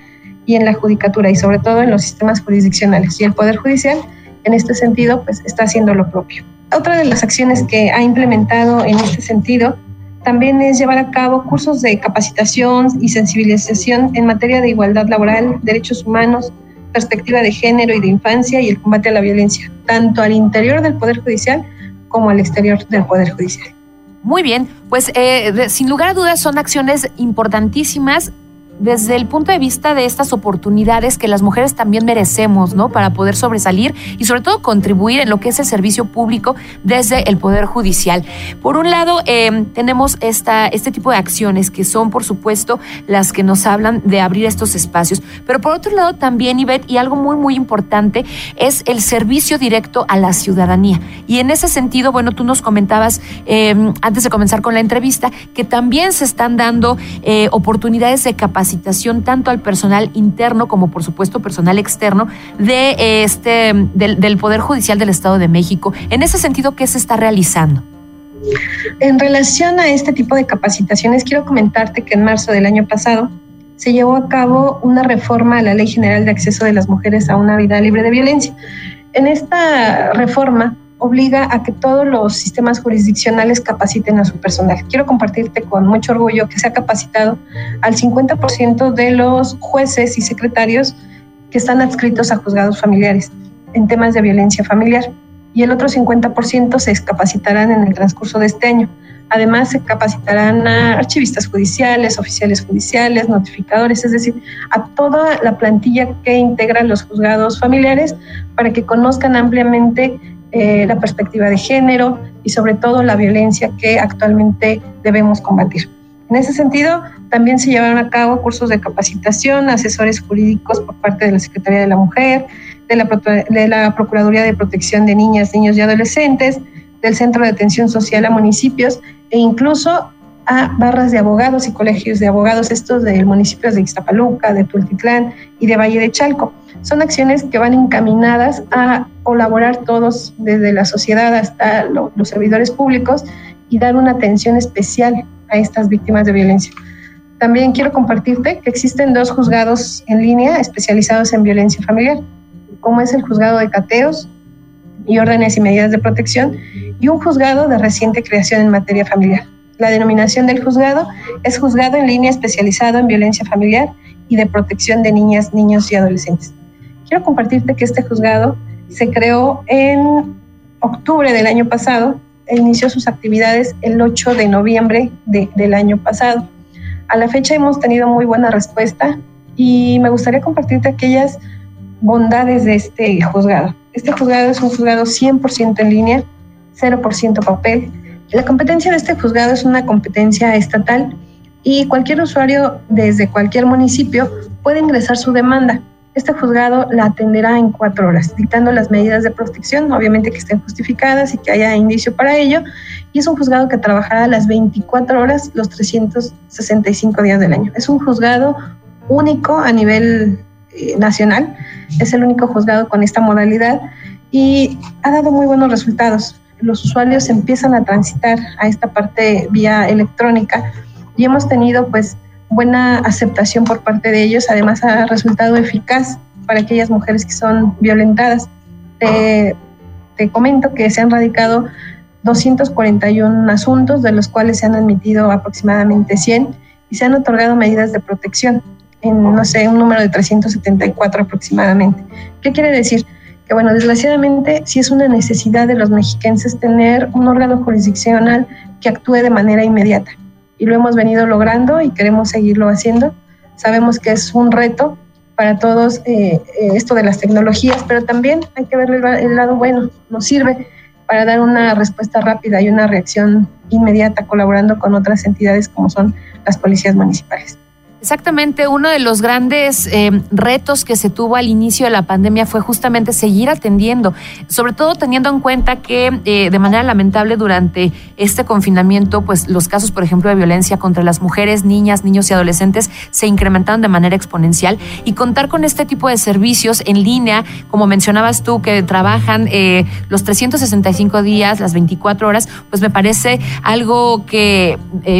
y en la judicatura y sobre todo en los sistemas jurisdiccionales. Y el Poder Judicial, en este sentido, pues está haciendo lo propio. Otra de las acciones que ha implementado en este sentido también es llevar a cabo cursos de capacitación y sensibilización en materia de igualdad laboral, derechos humanos, perspectiva de género y de infancia y el combate a la violencia, tanto al interior del Poder Judicial como al exterior del Poder Judicial. Muy bien, pues eh, sin lugar a dudas son acciones importantísimas desde el punto de vista de estas oportunidades que las mujeres también merecemos, ¿no? Para poder sobresalir y sobre todo contribuir en lo que es el servicio público desde el Poder Judicial. Por un lado, em, tenemos esta, este tipo de acciones que son, por supuesto, las que nos hablan de abrir estos espacios. Pero por otro lado, también, Ivette, y algo muy, muy importante, es el servicio directo a la ciudadanía. Y en ese sentido, bueno, tú nos comentabas em, antes de comenzar con la entrevista que también se están dando eh, oportunidades de capacitación tanto al personal interno como por supuesto personal externo de este del, del Poder Judicial del Estado de México. En ese sentido, ¿qué se está realizando? En relación a este tipo de capacitaciones, quiero comentarte que en marzo del año pasado se llevó a cabo una reforma a la Ley General de Acceso de las Mujeres a una Vida Libre de Violencia. En esta reforma obliga a que todos los sistemas jurisdiccionales capaciten a su personal. Quiero compartirte con mucho orgullo que se ha capacitado al 50% de los jueces y secretarios que están adscritos a juzgados familiares en temas de violencia familiar y el otro 50% se capacitarán en el transcurso de este año. Además, se capacitarán a archivistas judiciales, oficiales judiciales, notificadores, es decir, a toda la plantilla que integra los juzgados familiares para que conozcan ampliamente eh, la perspectiva de género y sobre todo la violencia que actualmente debemos combatir. En ese sentido, también se llevaron a cabo cursos de capacitación, asesores jurídicos por parte de la Secretaría de la Mujer, de la, Procuraduría de Protección de Niñas, Niños y Adolescentes, del Centro de Atención Social a municipios e incluso a barras de abogados y colegios de abogados, estos de municipios de Ixtapaluca, de Tultitlán y de Valle de Chalco. Son acciones que van encaminadas a colaborar todos, desde la sociedad hasta los servidores públicos, y dar una atención especial a estas víctimas de violencia. También quiero compartirte que existen dos juzgados en línea especializados en violencia familiar, como es el juzgado de cateos y órdenes y medidas de protección, y un juzgado de reciente creación en materia familiar. La denominación del juzgado es juzgado en línea especializado en violencia familiar y de protección de niñas, niños y adolescentes. Quiero compartirte que este juzgado se creó en octubre del año pasado e inició sus actividades el 8 de noviembre del año pasado. A la fecha hemos tenido muy buena respuesta y me gustaría compartirte aquellas bondades de este juzgado. Este juzgado es un juzgado 100% en línea, 0% papel, la competencia de este juzgado es una competencia estatal y cualquier usuario desde cualquier municipio puede ingresar su demanda. Este juzgado la atenderá en cuatro horas, dictando las medidas de protección, obviamente que estén justificadas y que haya indicio para ello. Y es un juzgado que trabajará las 24 horas, los 365 días del año. Es un juzgado único a nivel eh, nacional, es el único juzgado con esta modalidad y ha dado muy buenos resultados los usuarios empiezan a transitar a esta parte vía electrónica y hemos tenido pues buena aceptación por parte de ellos, además ha resultado eficaz para aquellas mujeres que son violentadas. te comento que se han radicado 241 asuntos, de los cuales se han admitido aproximadamente 100 y se han otorgado medidas de protección en, no sé, un número de 374 aproximadamente. ¿Qué quiere decir? Que, bueno, desgraciadamente sí es una necesidad de los mexiquenses tener un órgano jurisdiccional que actúe de manera inmediata. Y lo hemos venido logrando y queremos seguirlo haciendo. Sabemos que es un reto para todos eh, eh, esto de las tecnologías, pero también hay que ver el lado bueno, nos sirve para dar una respuesta rápida y una reacción inmediata colaborando con otras entidades como son las policías municipales. Exactamente, uno de los grandes eh, retos que se tuvo al inicio de la pandemia fue justamente seguir atendiendo, sobre todo teniendo en cuenta que eh, de manera lamentable durante este confinamiento, pues los casos, por ejemplo, de violencia contra las mujeres, niñas, niños y adolescentes se incrementaron de manera exponencial. Y contar con este tipo de servicios en línea, como mencionabas tú, que trabajan eh, los 365 días, las 24 horas, pues me parece algo que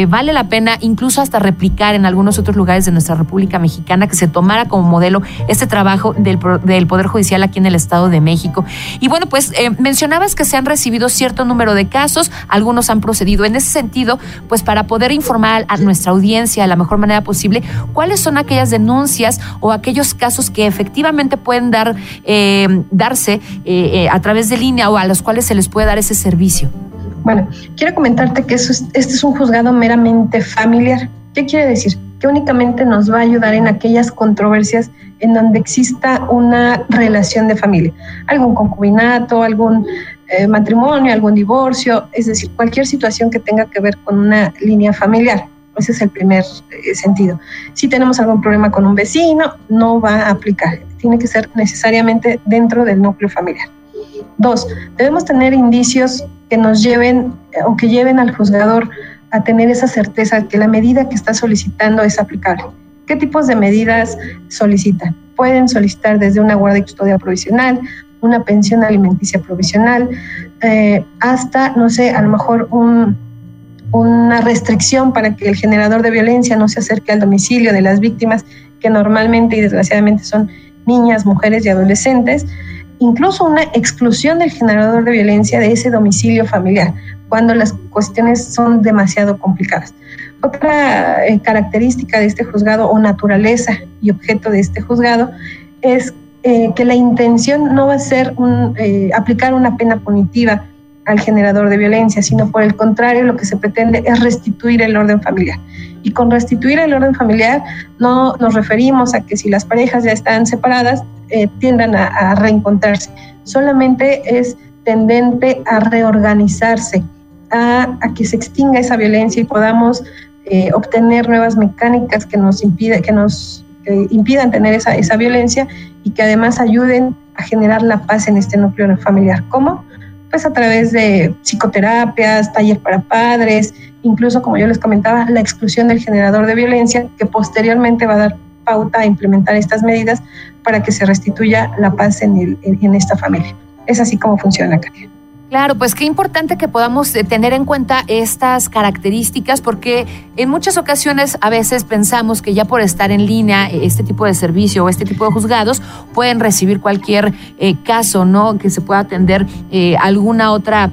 vale la pena incluso hasta replicar en algunos otros lugares de nuestra República Mexicana, que se tomara como modelo este trabajo del, del Poder Judicial aquí en el Estado de México. Y bueno, pues eh, mencionabas que se han recibido cierto número de casos, algunos han procedido. En ese sentido, pues para poder informar a nuestra audiencia de la mejor manera posible, ¿cuáles son aquellas denuncias o aquellos casos que efectivamente pueden dar, eh, darse eh, a través de línea o a los cuales se les puede dar ese servicio? Bueno, quiero comentarte que este es un juzgado meramente familiar. ¿Qué quiere decir? Que únicamente nos va a ayudar en aquellas controversias en donde exista una relación de familia, algún concubinato, algún eh, matrimonio, algún divorcio, es decir, cualquier situación que tenga que ver con una línea familiar. Ese es el primer eh, sentido. Si tenemos algún problema con un vecino, no va a aplicar. Tiene que ser necesariamente dentro del núcleo familiar. Dos, debemos tener indicios que nos lleven eh, o que lleven al juzgador a tener esa certeza que la medida que está solicitando es aplicable. ¿Qué tipos de medidas solicitan? Pueden solicitar desde una guardia y custodia provisional, una pensión alimenticia provisional, eh, hasta, no sé, a lo mejor una restricción para que el generador de violencia no se acerque al domicilio de las víctimas, que normalmente y desgraciadamente son niñas, mujeres y adolescentes, incluso una exclusión del generador de violencia de ese domicilio familiar, cuando las cuestiones son demasiado complicadas. Otra eh, característica de este juzgado o naturaleza y objeto de este juzgado es eh, que la intención no va a ser eh, aplicar una pena punitiva al generador de violencia, sino por el contrario, lo que se pretende es restituir el orden familiar. Y con restituir el orden familiar no nos referimos a que si las parejas ya están separadas, eh, tiendan a, reencontrarse. Solamente es tendente a reorganizarse, a, que se extinga esa violencia y podamos eh, obtener nuevas mecánicas que nos, impide, que nos impidan tener esa, esa violencia y que además ayuden a generar la paz en este núcleo familiar. ¿Cómo? Pues a través de psicoterapias, taller para padres, incluso como yo les comentaba, la exclusión del generador de violencia que posteriormente va a dar pauta a implementar estas medidas para que se restituya la paz en, el, en esta familia. Es así como funciona, Katia. Claro, pues qué importante que podamos eh, tener en cuenta estas características porque en muchas ocasiones a veces pensamos que ya por estar en línea eh, este tipo de servicio o este tipo de juzgados pueden recibir cualquier eh, caso, ¿no? Que se pueda atender alguna otra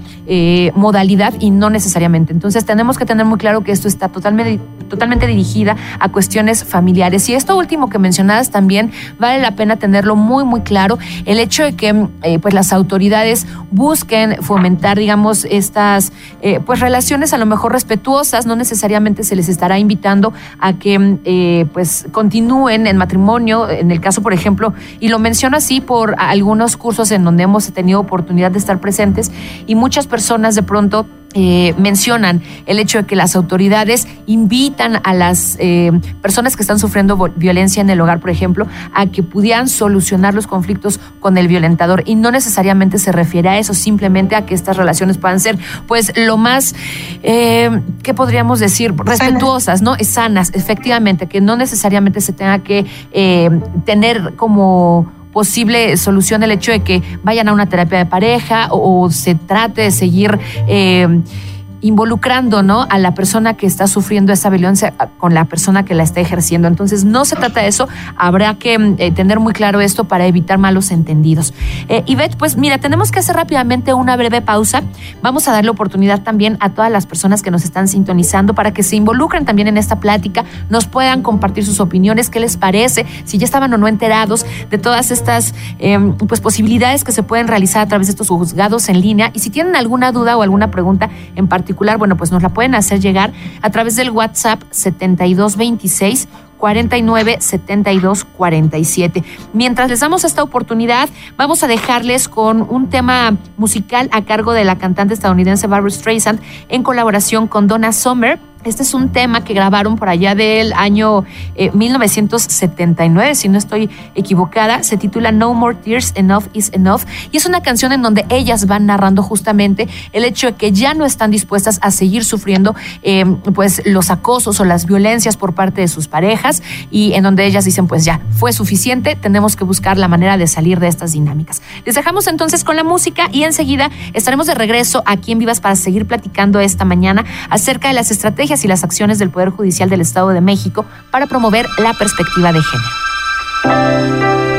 modalidad y no necesariamente. Entonces tenemos que tener muy claro que esto está totalmente, totalmente dirigida a cuestiones familiares. Y esto último que mencionadas también vale la pena tenerlo muy, muy claro. El hecho de que pues las autoridades busquen fomentar, digamos, estas eh, pues relaciones a lo mejor respetuosas, no necesariamente se les estará invitando a que eh, pues continúen en matrimonio, en el caso, por ejemplo, y lo menciono así por algunos cursos en donde hemos tenido oportunidad de estar presentes y muchas personas de pronto eh, mencionan el hecho de que las autoridades invitan a las eh, personas que están sufriendo violencia en el hogar, por ejemplo, a que pudieran solucionar los conflictos con el violentador y no necesariamente se refiere a eso, simplemente a que estas relaciones puedan ser, pues, lo más, eh, ¿qué podríamos decir? Respetuosas, ¿no? Sanas, efectivamente, que no necesariamente se tenga que tener como posible solución el hecho de que vayan a una terapia de pareja o, se trate de seguir eh, involucrando ¿no? a la persona que está sufriendo esa violencia con la persona que la está ejerciendo. Entonces, no se trata de eso, habrá que mm, eh, tener muy claro esto para evitar malos entendidos. Eh, Ivette, pues mira, tenemos que hacer rápidamente una breve pausa. Vamos a darle oportunidad también a todas las personas que nos están sintonizando para que se involucren también en esta plática, nos puedan compartir sus opiniones, qué les parece, si ya estaban o no enterados de todas estas em, pues, posibilidades que se pueden realizar a través de estos juzgados en línea. Y si tienen alguna duda o alguna pregunta en particular, bueno, pues nos la pueden hacer llegar a través del WhatsApp 7226 49 72 47. Mientras les damos esta oportunidad, vamos a dejarles con un tema musical a cargo de la cantante estadounidense Barbara Streisand en colaboración con Donna Summer este es un tema que grabaron por allá del año 1979, eh, si no estoy equivocada. Se titula No More Tears, Enough is Enough. Y es una canción en donde ellas van narrando justamente el hecho de que ya no están dispuestas a seguir sufriendo eh, pues los acosos o las violencias por parte de sus parejas y en donde ellas dicen pues ya fue suficiente, tenemos que buscar la manera de salir de estas dinámicas. Les dejamos entonces con la música y enseguida estaremos de regreso aquí en Vivas para seguir platicando esta mañana acerca de las estrategias y las acciones del Poder Judicial del Estado de México para promover la perspectiva de género.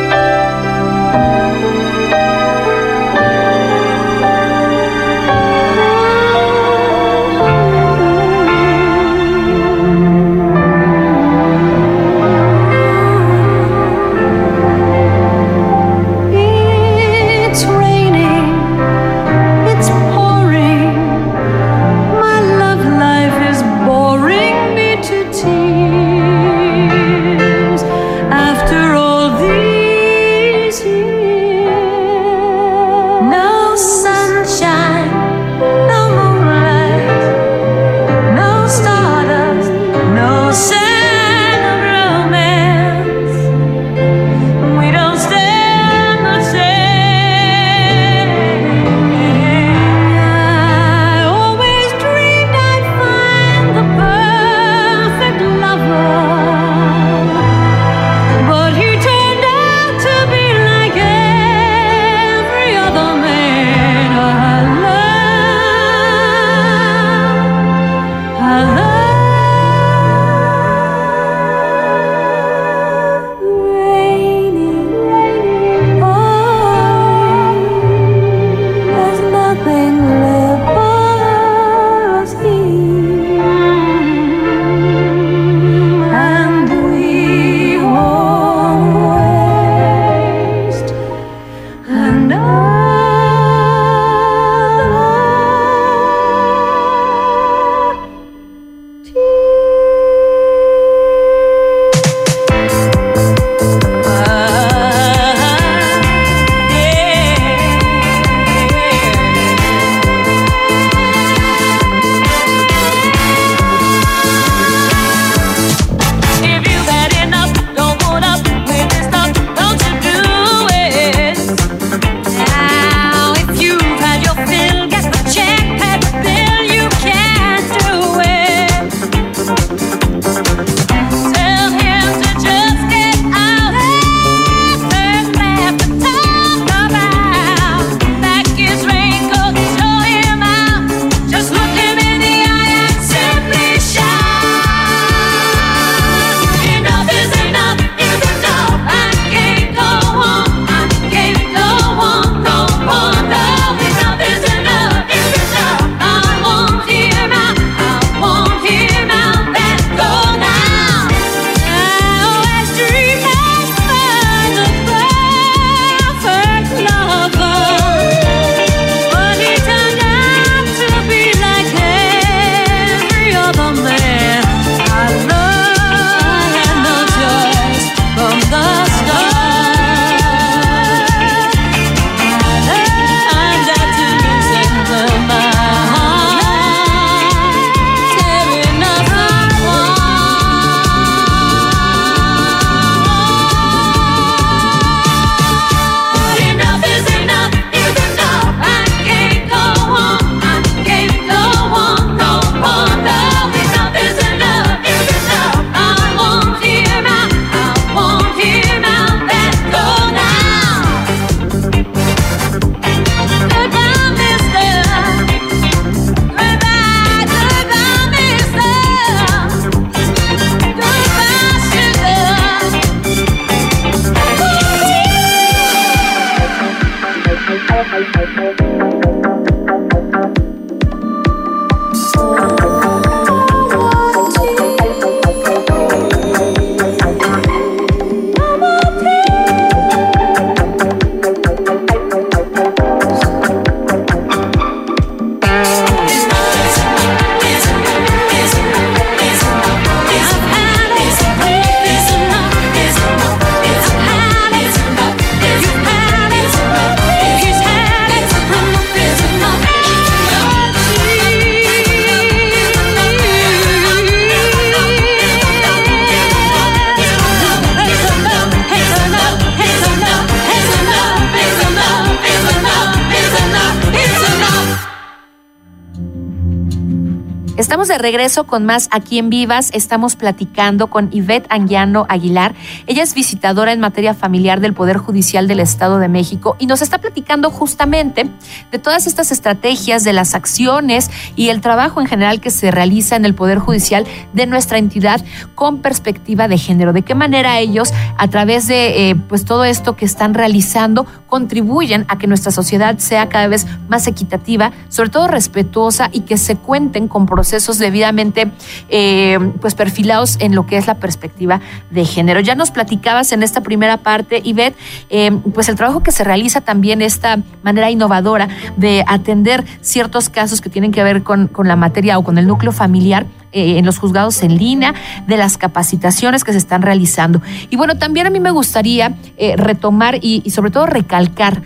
De regreso con más aquí en Vivas. Estamos platicando con Ivette Anguiano Aguilar. Ella es visitadora en materia familiar del Poder Judicial del Estado de México y nos está platicando justamente de todas estas estrategias, de las acciones y el trabajo en general que se realiza en el Poder Judicial de nuestra entidad con perspectiva de género. De qué manera ellos, a través de eh, pues todo esto que están realizando, contribuyen a que nuestra sociedad sea cada vez más equitativa, sobre todo respetuosa y que se cuenten con procesos debidamente eh, pues perfilados en lo que es la perspectiva de género. Ya nos platicabas en esta primera parte, Ivette, eh, pues el trabajo que se realiza también esta manera innovadora de atender ciertos casos que tienen que ver con, con la materia o con el núcleo familiar eh, en los juzgados en línea, de las capacitaciones que se están realizando. Y bueno, también a mí me gustaría retomar y, y sobre todo recalcar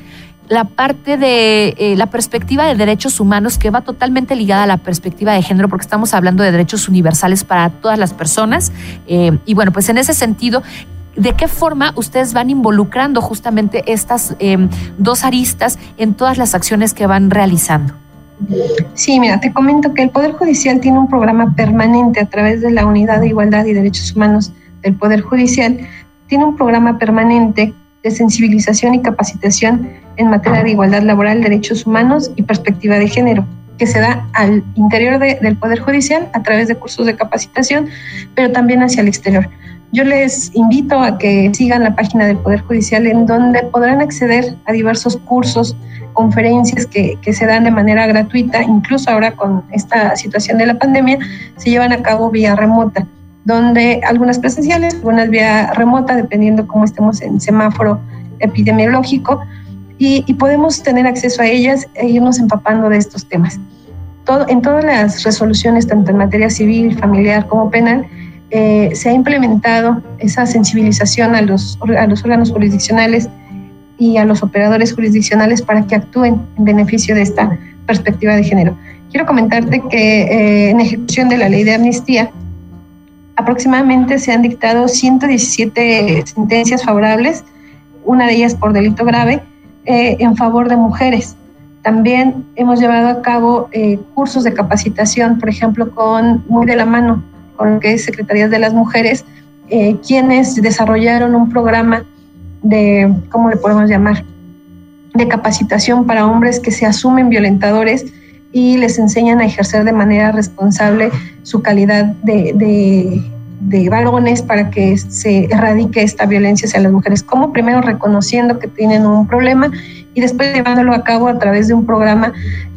la parte de eh, la perspectiva de derechos humanos que va totalmente ligada a la perspectiva de género, porque estamos hablando de derechos universales para todas las personas. Eh, y bueno, pues en ese sentido, ¿de qué forma ustedes van involucrando justamente estas em, dos aristas en todas las acciones que van realizando? Sí, mira, te comento que el Poder Judicial tiene un programa permanente a través de la Unidad de Igualdad y Derechos Humanos del Poder Judicial. Tiene un programa permanente de sensibilización y capacitación en materia de igualdad laboral, derechos humanos y perspectiva de género, que se da al interior del Poder Judicial a través de cursos de capacitación, pero también hacia el exterior. Yo les invito a que sigan la página del Poder Judicial en donde podrán acceder a diversos cursos, conferencias que, que, se dan de manera gratuita, incluso ahora con esta situación de la pandemia, se llevan a cabo vía remota donde algunas presenciales, algunas vía remota, dependiendo cómo estemos en semáforo epidemiológico, y, podemos tener acceso a ellas e irnos empapando de estos temas. Todo, en todas las resoluciones, tanto en materia civil, familiar como penal, eh, se ha implementado esa sensibilización a los, a los órganos jurisdiccionales y a los operadores jurisdiccionales para que actúen en beneficio de esta perspectiva de género. Quiero comentarte que eh, en ejecución de la ley de amnistía, aproximadamente se han dictado 117 sentencias favorables, una de ellas por delito grave, eh, en favor de mujeres. También hemos llevado a cabo eh, cursos de capacitación, por ejemplo, con muy de la mano con lo que es Secretarías de las Mujeres, eh, quienes desarrollaron un programa de, ¿cómo le podemos llamar? De capacitación para hombres que se asumen violentadores y les enseñan a ejercer de manera responsable su calidad de, de, varones para que se erradique esta violencia hacia las mujeres. Como primero reconociendo que tienen un problema y después llevándolo a cabo a través de un programa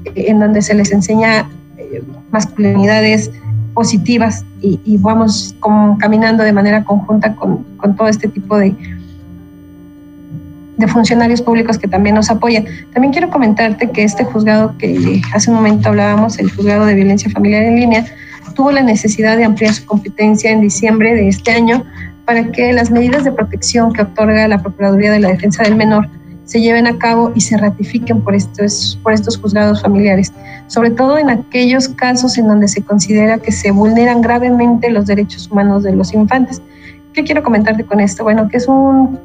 eh, en donde se les enseña eh, masculinidades positivas y, vamos caminando de manera conjunta con, con todo este tipo de, de funcionarios públicos que también nos apoyan. También quiero comentarte que este juzgado que hace un momento hablábamos, el juzgado de violencia familiar en línea, tuvo la necesidad de ampliar su competencia en diciembre de este año para que las medidas de protección que otorga la Procuraduría de la Defensa del Menor se lleven a cabo y se ratifiquen por estos, por estos juzgados familiares, sobre todo en aquellos casos en donde se considera que se vulneran gravemente los derechos humanos de los infantes. ¿Qué quiero comentarte con esto? Bueno, que es un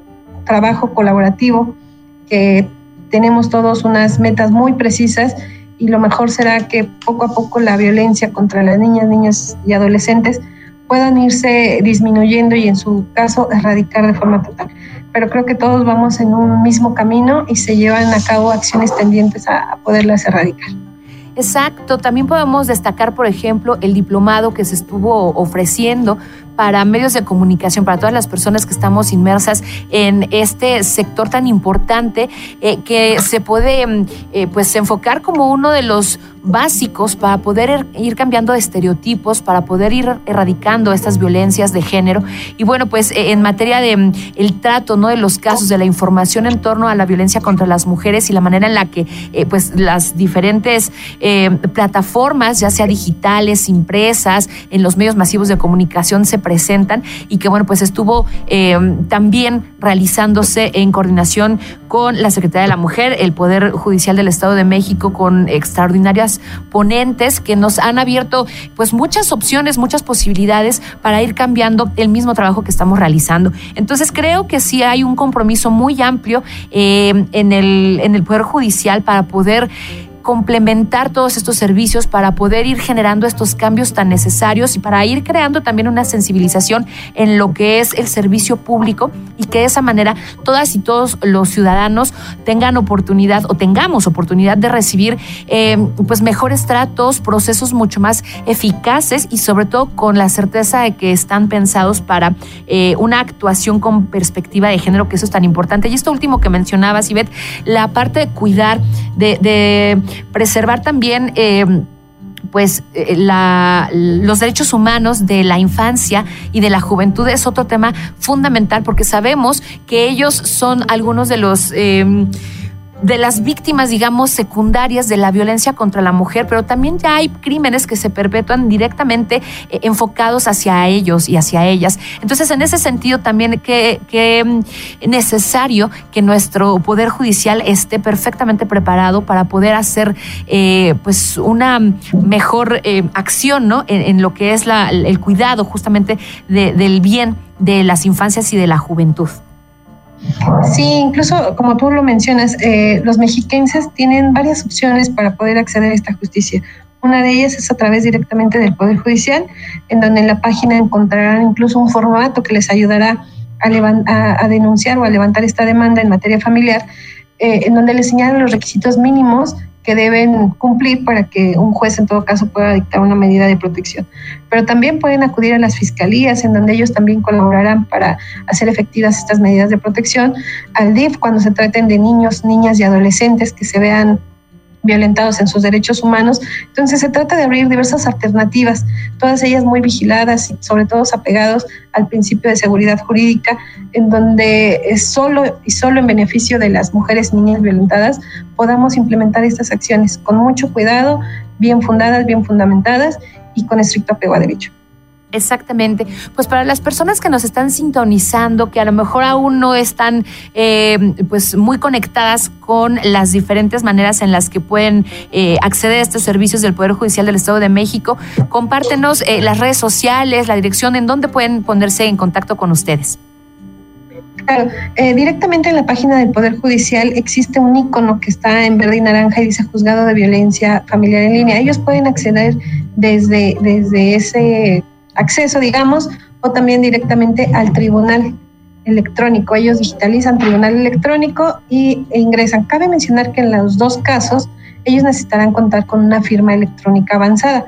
trabajo colaborativo, que tenemos todos unas metas muy precisas y lo mejor será que poco a poco la violencia contra las niñas, niños y adolescentes puedan irse disminuyendo y en su caso erradicar de forma total. Pero creo que todos vamos en un mismo camino y se llevan a cabo acciones tendientes a, a poderlas erradicar. Exacto, también podemos destacar, por ejemplo, el diplomado que se estuvo ofreciendo para medios de comunicación, para todas las personas que estamos inmersas en este sector tan importante eh, que se puede mm, eh, pues enfocar como uno de los básicos para poder er, ir cambiando estereotipos, para poder ir erradicando estas violencias de género. Y bueno, pues eh, en materia de mm, el trato, ¿no? De los casos, de la información en torno a la violencia contra las mujeres y la manera en la que pues las diferentes plataformas, ya sea digitales, impresas, en los medios masivos de comunicación se presentan y que, bueno, pues estuvo eh, también realizándose en coordinación con la Secretaría de la Mujer, el Poder Judicial del Estado de México, con extraordinarias ponentes que nos han abierto pues muchas opciones, muchas posibilidades para ir cambiando el mismo trabajo que estamos realizando. Entonces creo que sí hay un compromiso muy amplio eh, en, el, en el Poder Judicial para poder complementar todos estos servicios para poder ir generando estos cambios tan necesarios y para ir creando también una sensibilización en lo que es el servicio público y que de esa manera todas y todos los ciudadanos tengan oportunidad o tengamos oportunidad de recibir eh, pues mejores tratos, procesos mucho más eficaces y sobre todo con la certeza de que están pensados para eh, una actuación con perspectiva de género, que eso es tan importante. Y esto último que mencionabas, Ivette, la parte de cuidar, de, preservar también... Eh, pues eh, los derechos humanos de la infancia y de la juventud es otro tema fundamental porque sabemos que ellos son algunos de los de las víctimas, digamos, secundarias de la violencia contra la mujer, pero también ya hay crímenes que se perpetúan directamente eh, enfocados hacia ellos y hacia ellas. Entonces, en ese sentido, también que, que mm, necesario que nuestro Poder Judicial esté perfectamente preparado para poder hacer eh, pues una mejor eh, acción ¿no? en, lo que es la, el cuidado justamente del bien de las infancias y de la juventud. Sí, incluso como tú lo mencionas, eh, los mexiquenses tienen varias opciones para poder acceder a esta justicia. Una de ellas es a través directamente del Poder Judicial, en donde en la página encontrarán incluso un formato que les ayudará a, denunciar o a levantar esta demanda en materia familiar, eh, en donde les señalan los requisitos mínimos que deben cumplir para que un juez en todo caso pueda dictar una medida de protección. Pero también pueden acudir a las fiscalías en donde ellos también colaborarán para hacer efectivas estas medidas de protección, al DIF cuando se traten de niños, niñas y adolescentes que se vean violentados en sus derechos humanos. Entonces se trata de abrir diversas alternativas, todas ellas muy vigiladas y sobre todo apegados al principio de seguridad jurídica, en donde es solo y solo en beneficio de las mujeres y niñas violentadas podamos implementar estas acciones con mucho cuidado, bien fundadas, bien fundamentadas y con estricto apego a derecho. Exactamente. Pues para las personas que nos están sintonizando, que a lo mejor aún no están eh, pues muy conectadas con las diferentes maneras en las que pueden eh, acceder a estos servicios del Poder Judicial del Estado de México, compártenos eh, las redes sociales, la dirección en donde pueden ponerse en contacto con ustedes. Claro, directamente en la página del Poder Judicial existe un icono que está en verde y naranja y dice Juzgado de Violencia Familiar en línea. Ellos pueden acceder desde, desde ese acceso, digamos, o también directamente al tribunal electrónico. Ellos digitalizan tribunal electrónico y, e ingresan. Cabe mencionar que en los dos casos ellos necesitarán contar con una firma electrónica avanzada,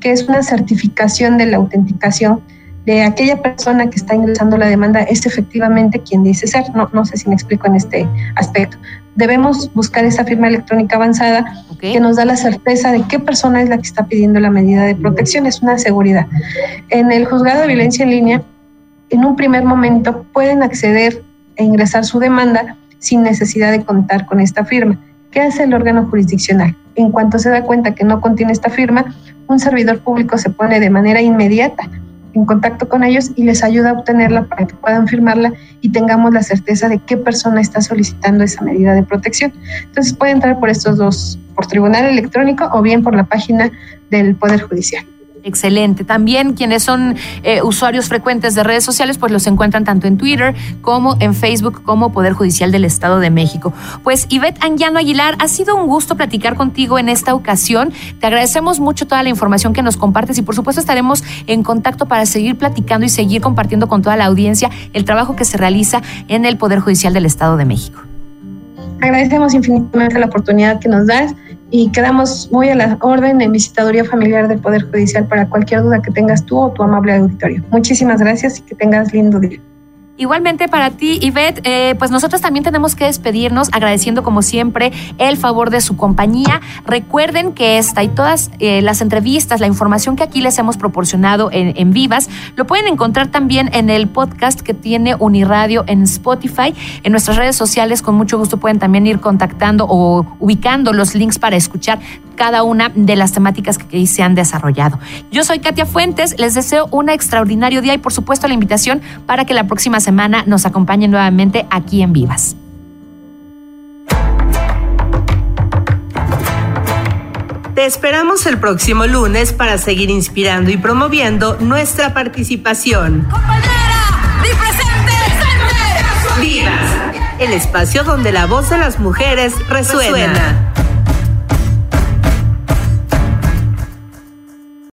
que es una certificación de la autenticación de aquella persona que está ingresando la demanda es efectivamente quien dice ser. No, no sé si me explico en este aspecto. Debemos buscar esa firma electrónica avanzada que nos da la certeza de qué persona es la que está pidiendo la medida de protección. Es una seguridad. En el juzgado de violencia en línea, en un primer momento pueden acceder e ingresar su demanda sin necesidad de contar con esta firma. ¿Qué hace el órgano jurisdiccional? En cuanto se da cuenta que no contiene esta firma, un servidor público se pone de manera inmediata en contacto con ellos y les ayuda a obtenerla para que puedan firmarla y tengamos la certeza de qué persona está solicitando esa medida de protección. Entonces puede entrar por estos dos, por tribunal electrónico o bien por la página del Poder Judicial. Excelente. También quienes son eh, usuarios frecuentes de redes sociales, pues los encuentran tanto en Twitter como en Facebook como Poder Judicial del Estado de México. Pues Ivette Anguiano Aguilar, ha sido un gusto platicar contigo en esta ocasión. Te agradecemos mucho toda la información que nos compartes y por supuesto estaremos en contacto para seguir platicando y seguir compartiendo con toda la audiencia el trabajo que se realiza en el Poder Judicial del Estado de México. Agradecemos infinitamente la oportunidad que nos das y quedamos muy a la orden en visitaduría familiar del Poder Judicial para cualquier duda que tengas tú o tu amable auditorio. Muchísimas gracias y que tengas lindo día. Igualmente para ti, Ivette, eh, pues nosotros también tenemos que despedirnos agradeciendo como siempre el favor de su compañía. Recuerden que esta y todas eh, las entrevistas, la información que aquí les hemos proporcionado en, en, Vivas, lo pueden encontrar también en el podcast que tiene Uniradio en Spotify. En nuestras redes sociales, con mucho gusto pueden también ir contactando o ubicando los links para escuchar cada una de las temáticas que se han desarrollado. Yo soy Katia Fuentes, les deseo un extraordinario día y por supuesto la invitación para que la próxima semana nos acompañen nuevamente aquí en Vivas. Te esperamos el próximo lunes para seguir inspirando y promoviendo nuestra participación. ¡Compañera! ¡Di presente! ¡Vivas! El espacio donde la voz de las mujeres resuena.